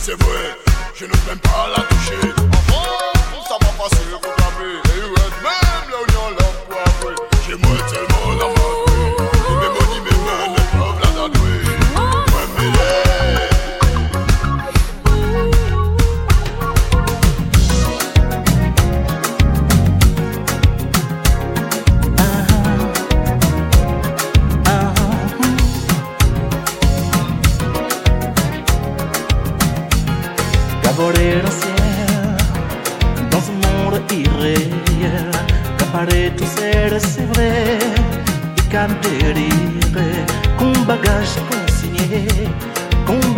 C'est vrai, je ne peux pas la toucher. Com Cu un com consigné com un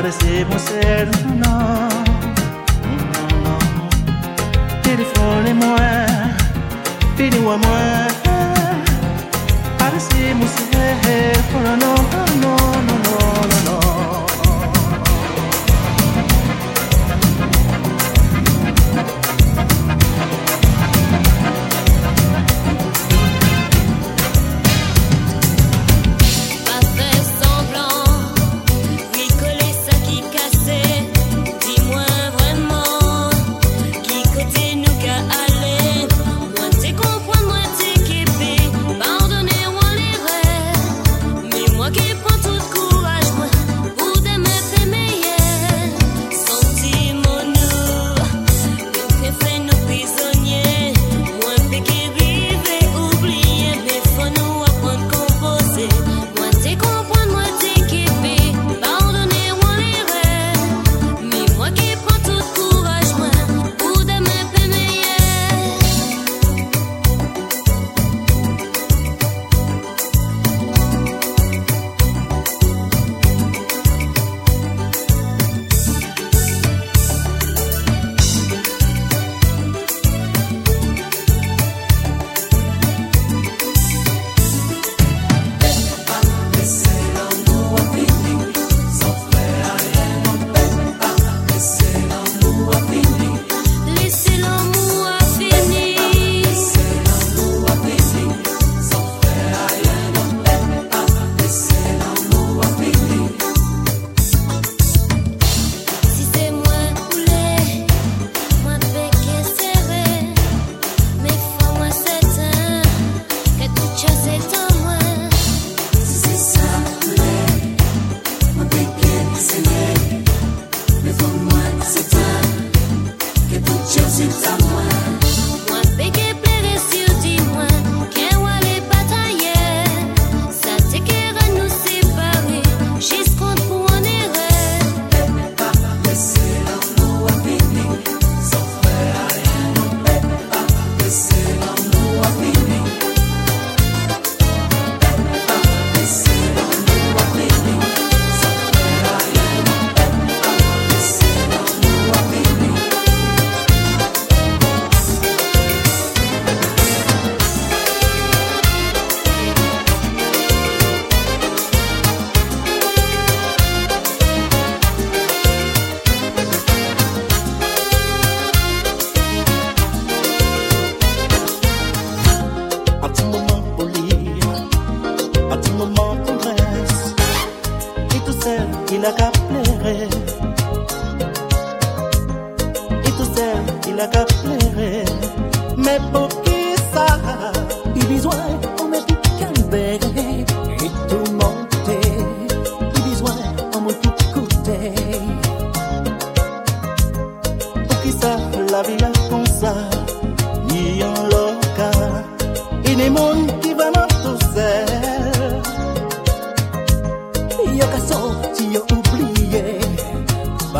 parecemos hermanos. Pity for the more, pity one more. Parecemos hermanos, no, no, no, no, no.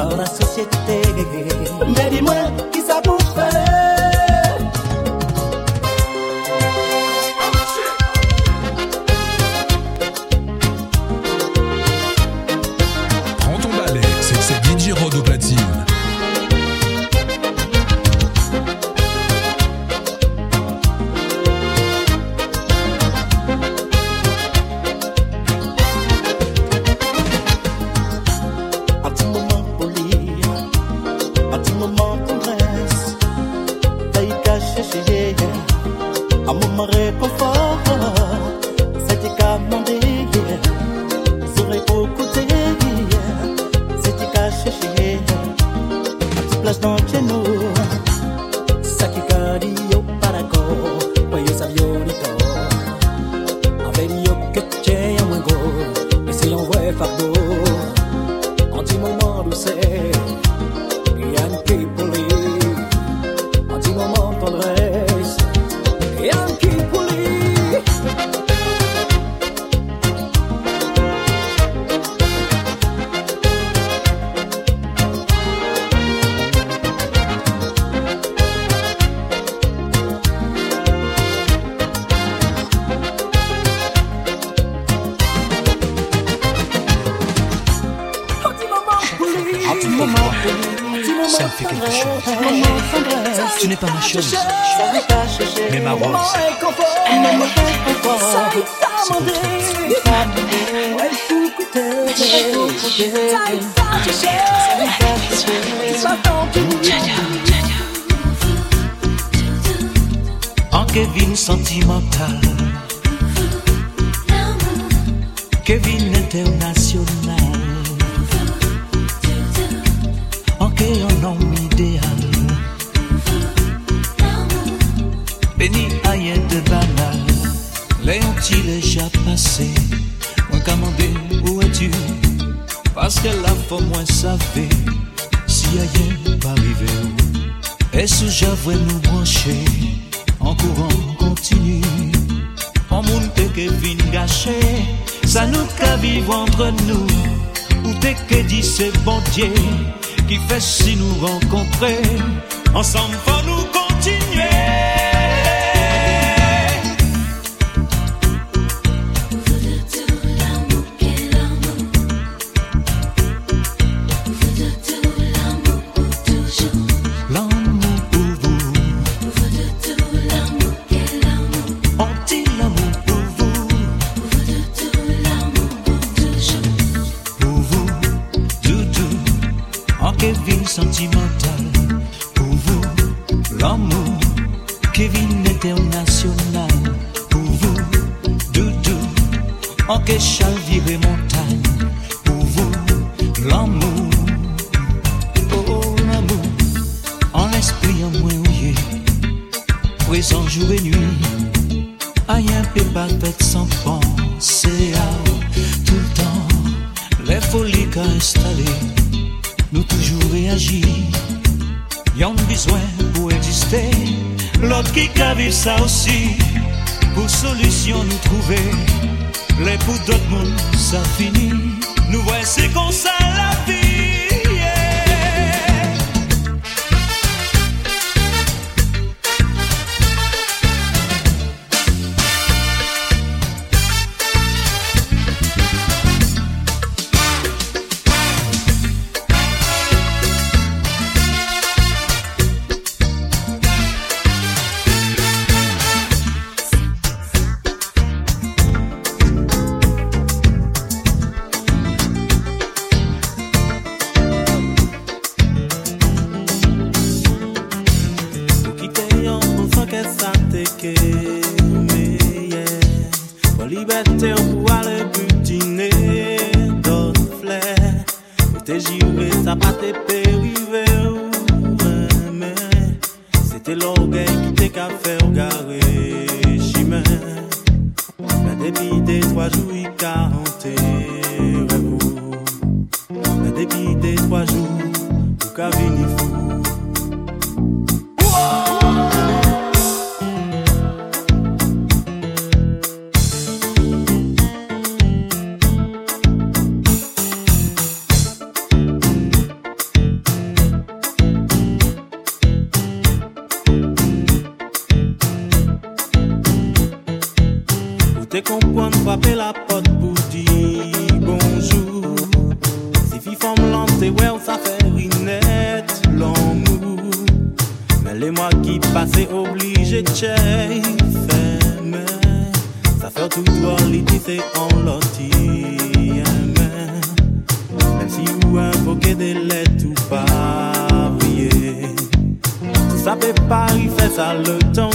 par la société. Mais dis-moi, qui ça pour faire En Kevin sentimental, Kevin international, en Kevin homme idéal, béni aïe de banal, léon-t-il déjà passé? Paske la fò mwen save Si a yen pa rive ou E sou javwe nou branche An kouran kontinu An moun peke vin gache Sa nou ka viv entre nou Ou peke di se bon die Ki fè si nou renkontre Ansam fò y a un besoin pour exister. L'autre qui caville ça aussi, pour solution nous trouver. Les pour d'autres mondes, ça finit. Nous voici comme ça là. cei feme S-a făcut alitițe în lotieme Même si vous invoquez des lettres ou pas Tout ça fait Paris, fait ça le temps.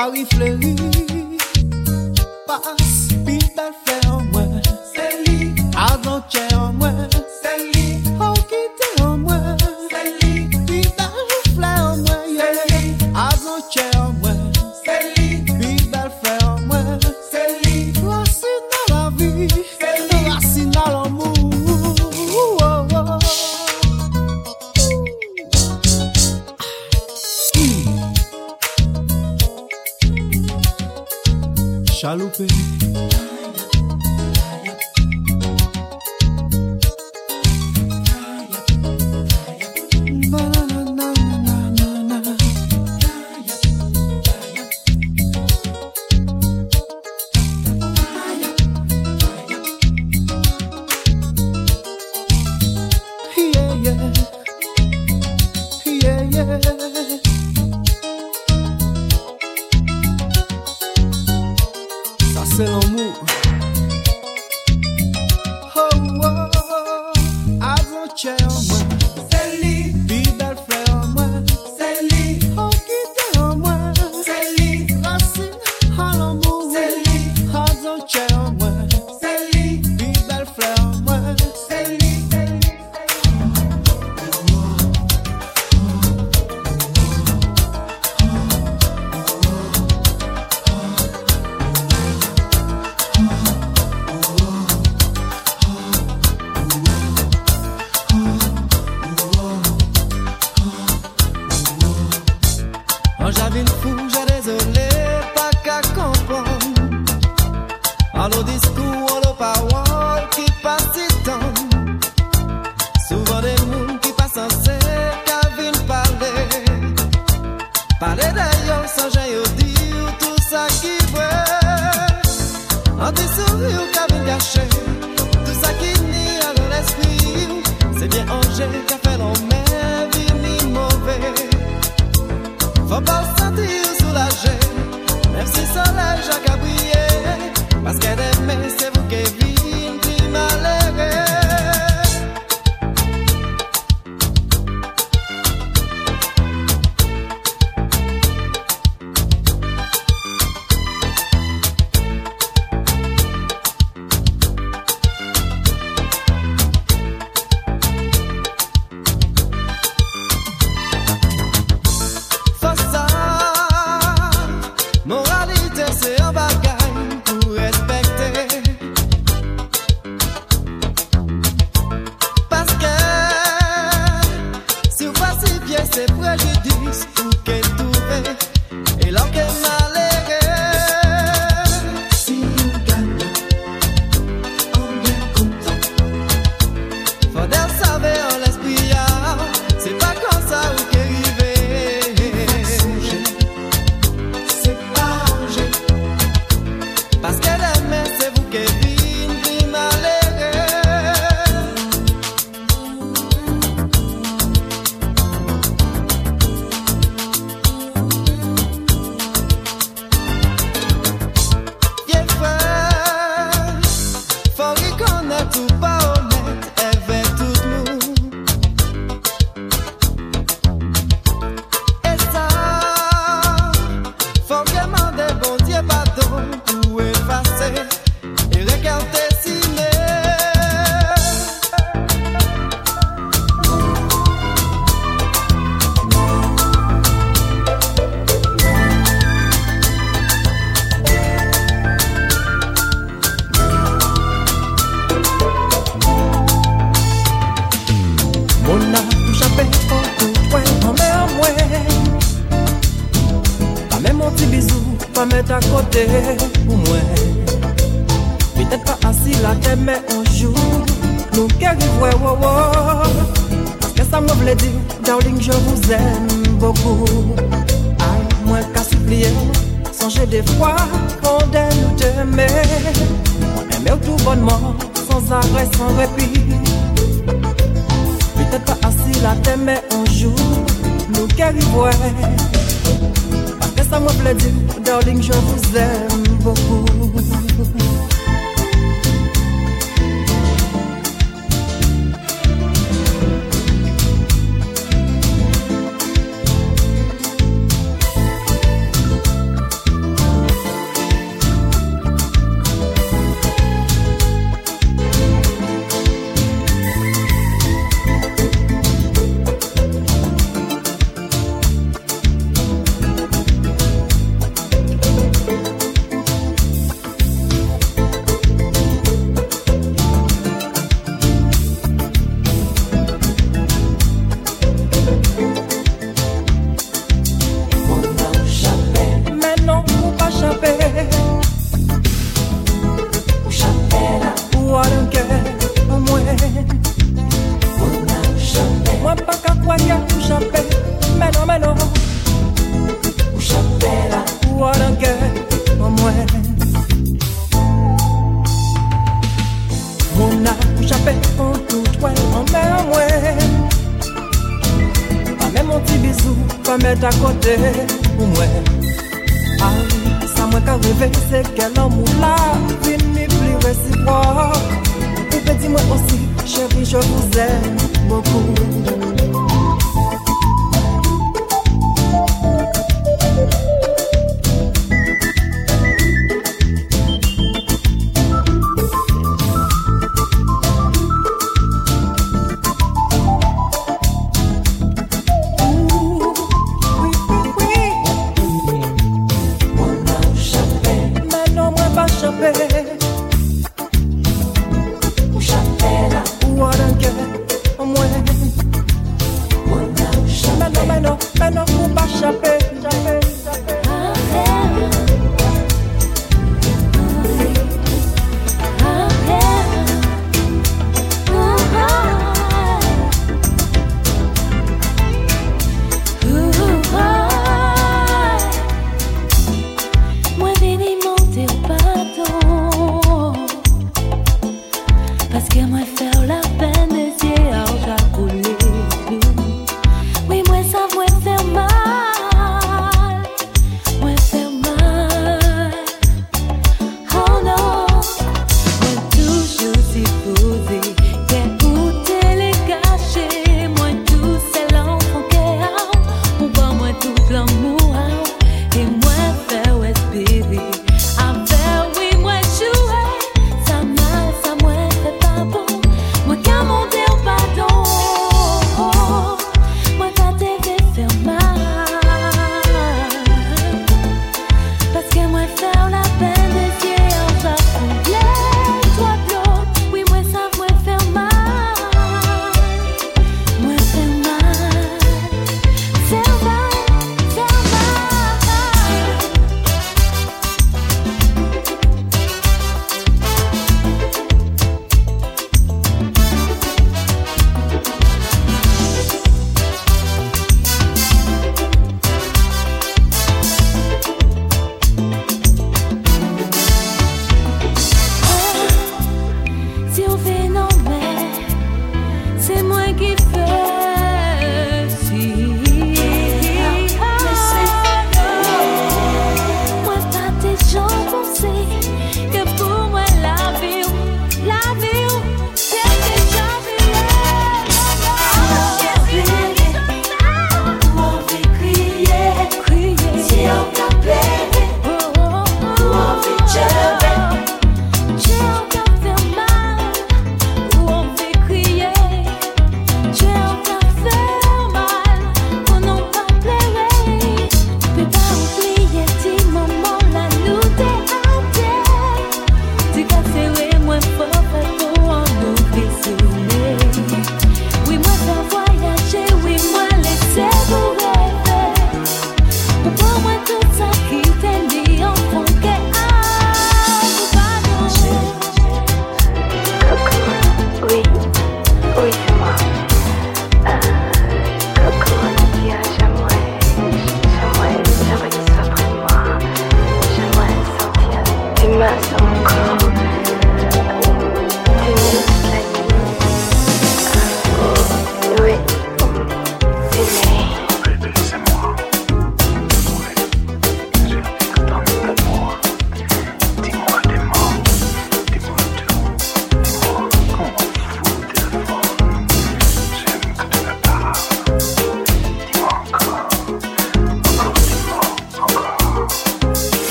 Paris fleurit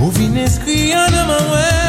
Ou vin eskri an way?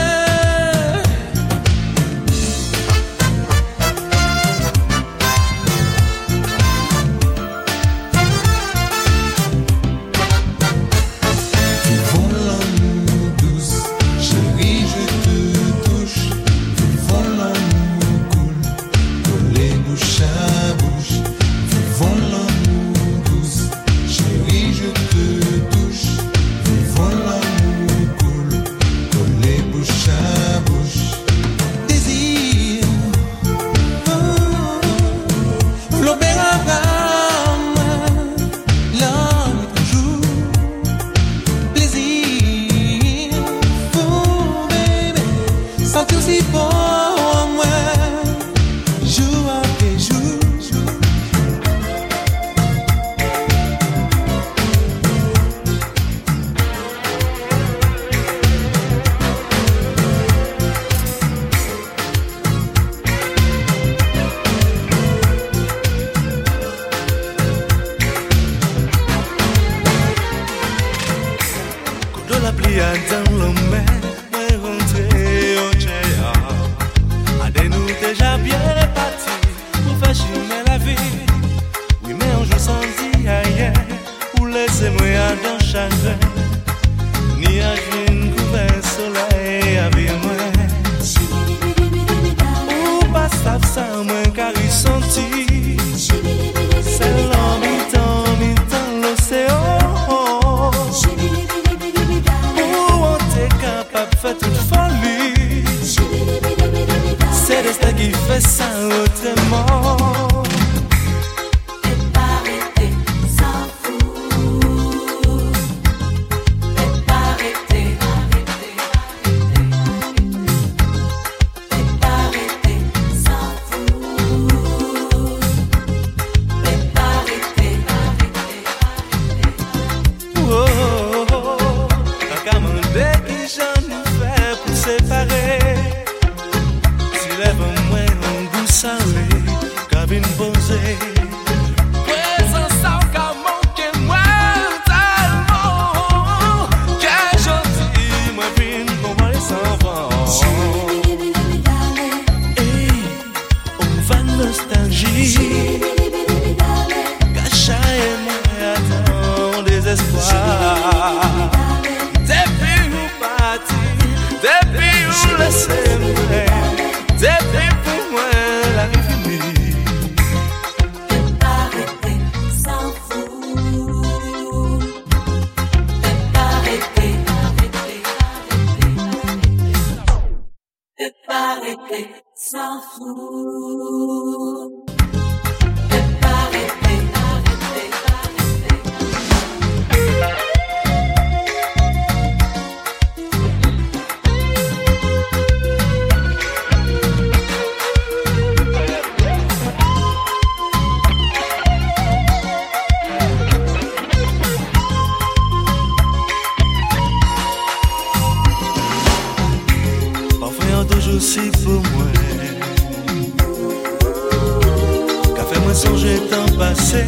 pa fatul folii Se restaghi outra autrement si pou mwen Ka fe mwen sonje tan pase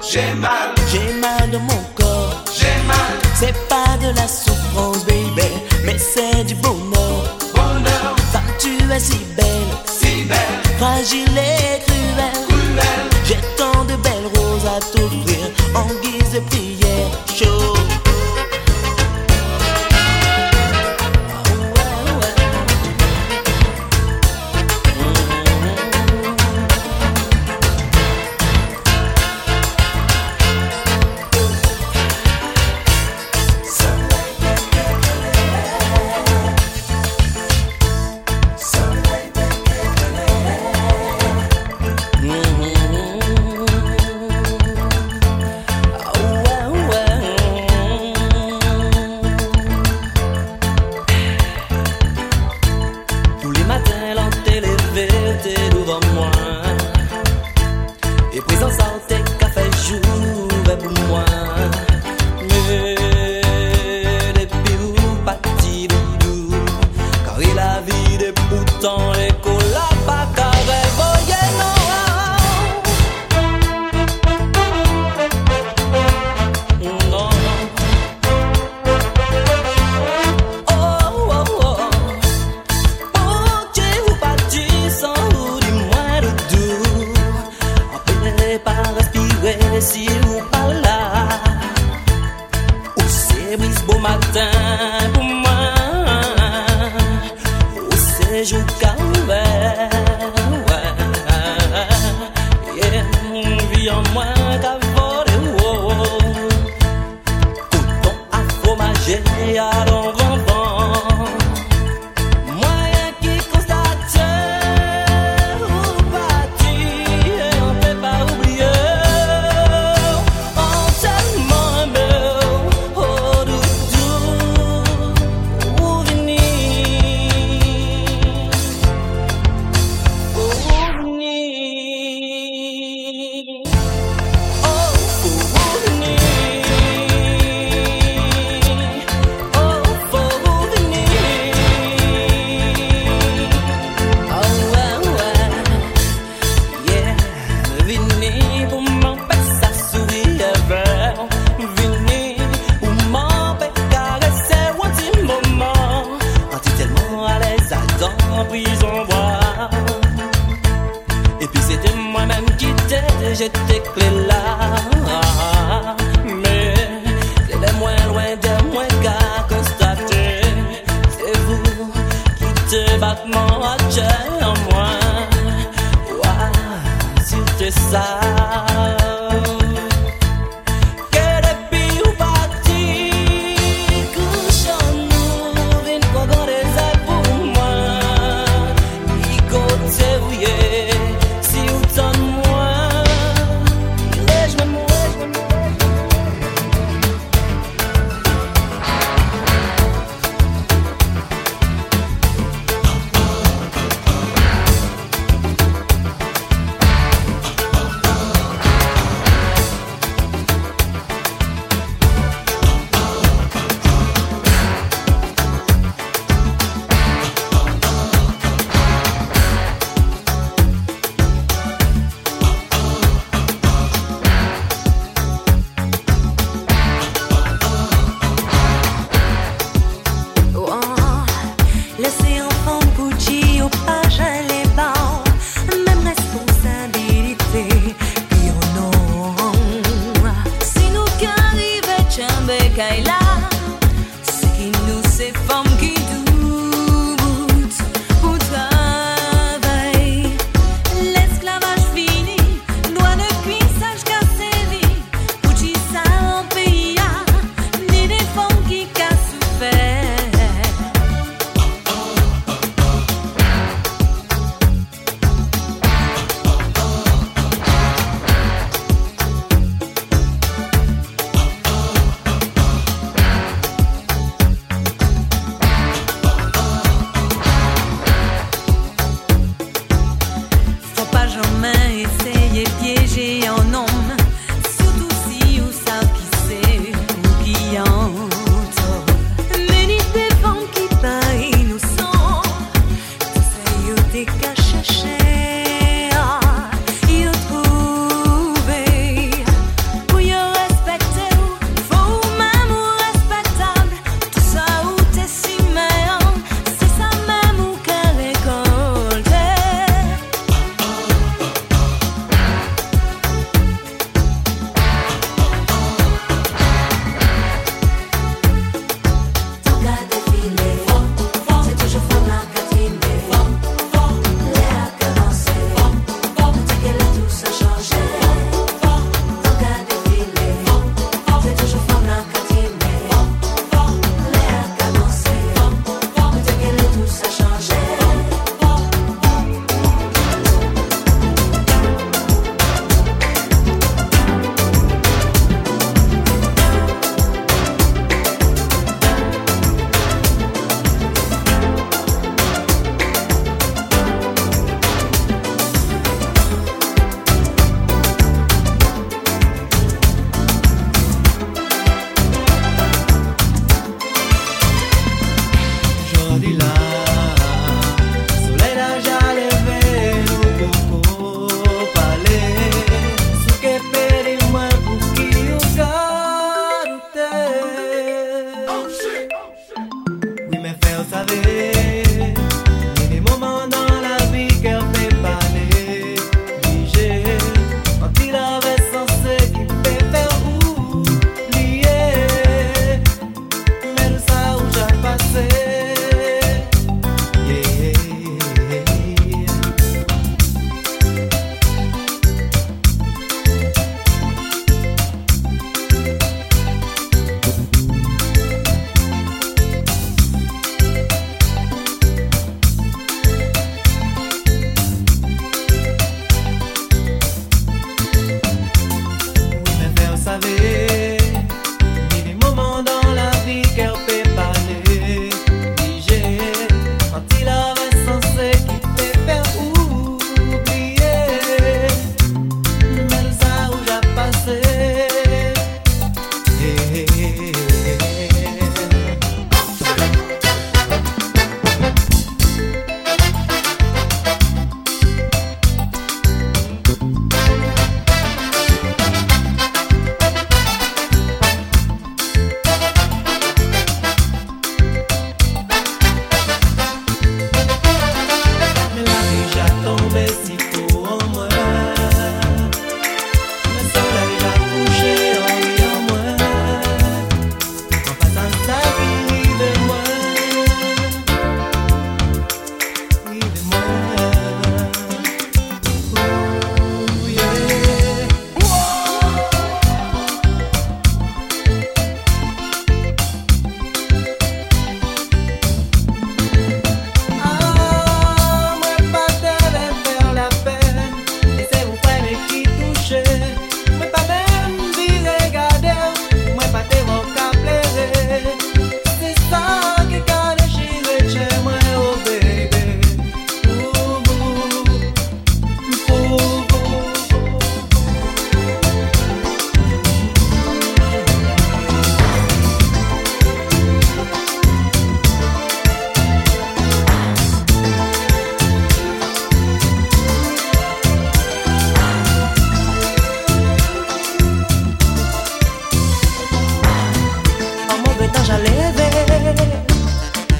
J'ai mal. J'ai mal dans mon corps. J'ai mal. C'est pas de la souffrance, baby, mais c'est du bonheur. Bonheur. Enfin, tu es si belle. Si belle. Fragile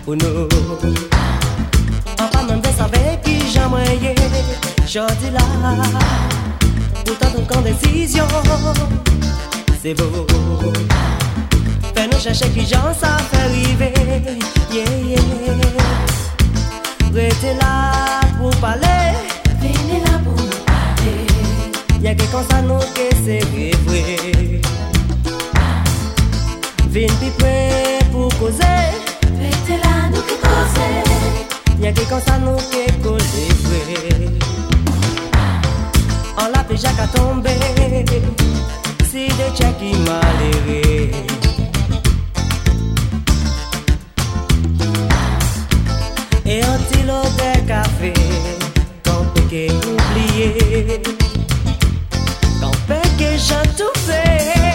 Pour nous, ne même pas savoir qui j'aimerais. J'en dis là, pour tant qu'on décision, c'est beau. Fais-nous chercher qui j'en sais faire vivre. Prêtez-la pour parler. Venez là pour nous parler. Il y a quelqu'un qui s'est réveillé. Venez-la pour causer. C'est là nous pensons, il y a quelque chose à nous que j'ai souhaité. On l'a déjà qu'à tomber, si les tchèque qui m'a l'airaient. Et on dit l'aubert café, quand tu es oublié, quand tu es chantoufé.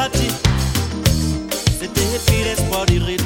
parti. C'était puis l'espoir du rire.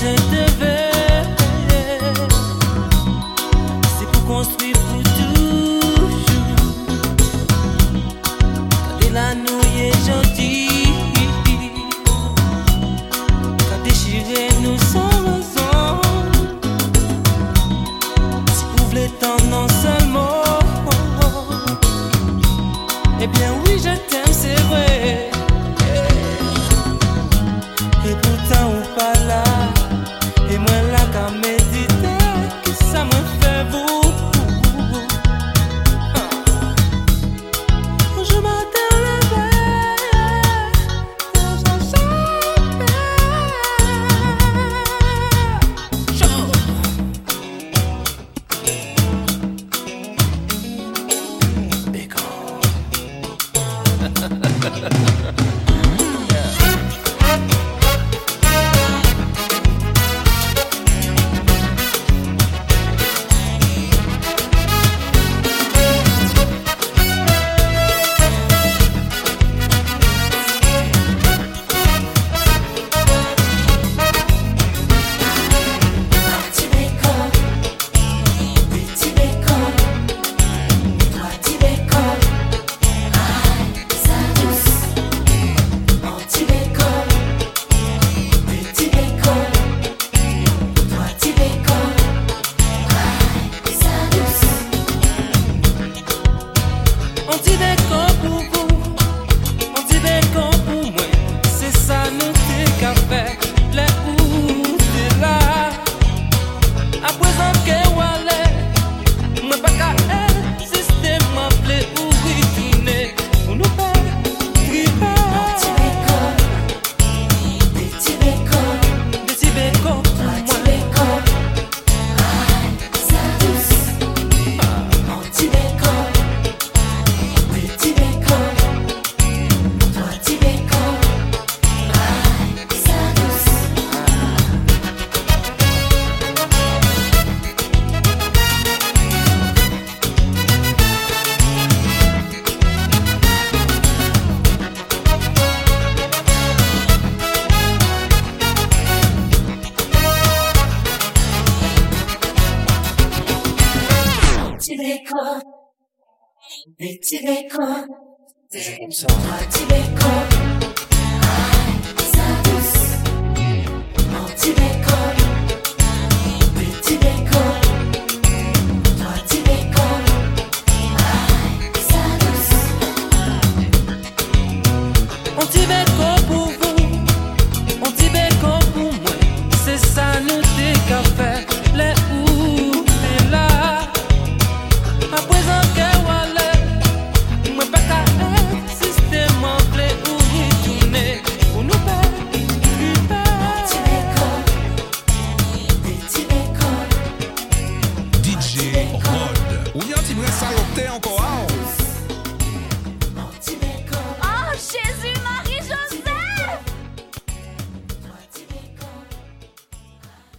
je te veux.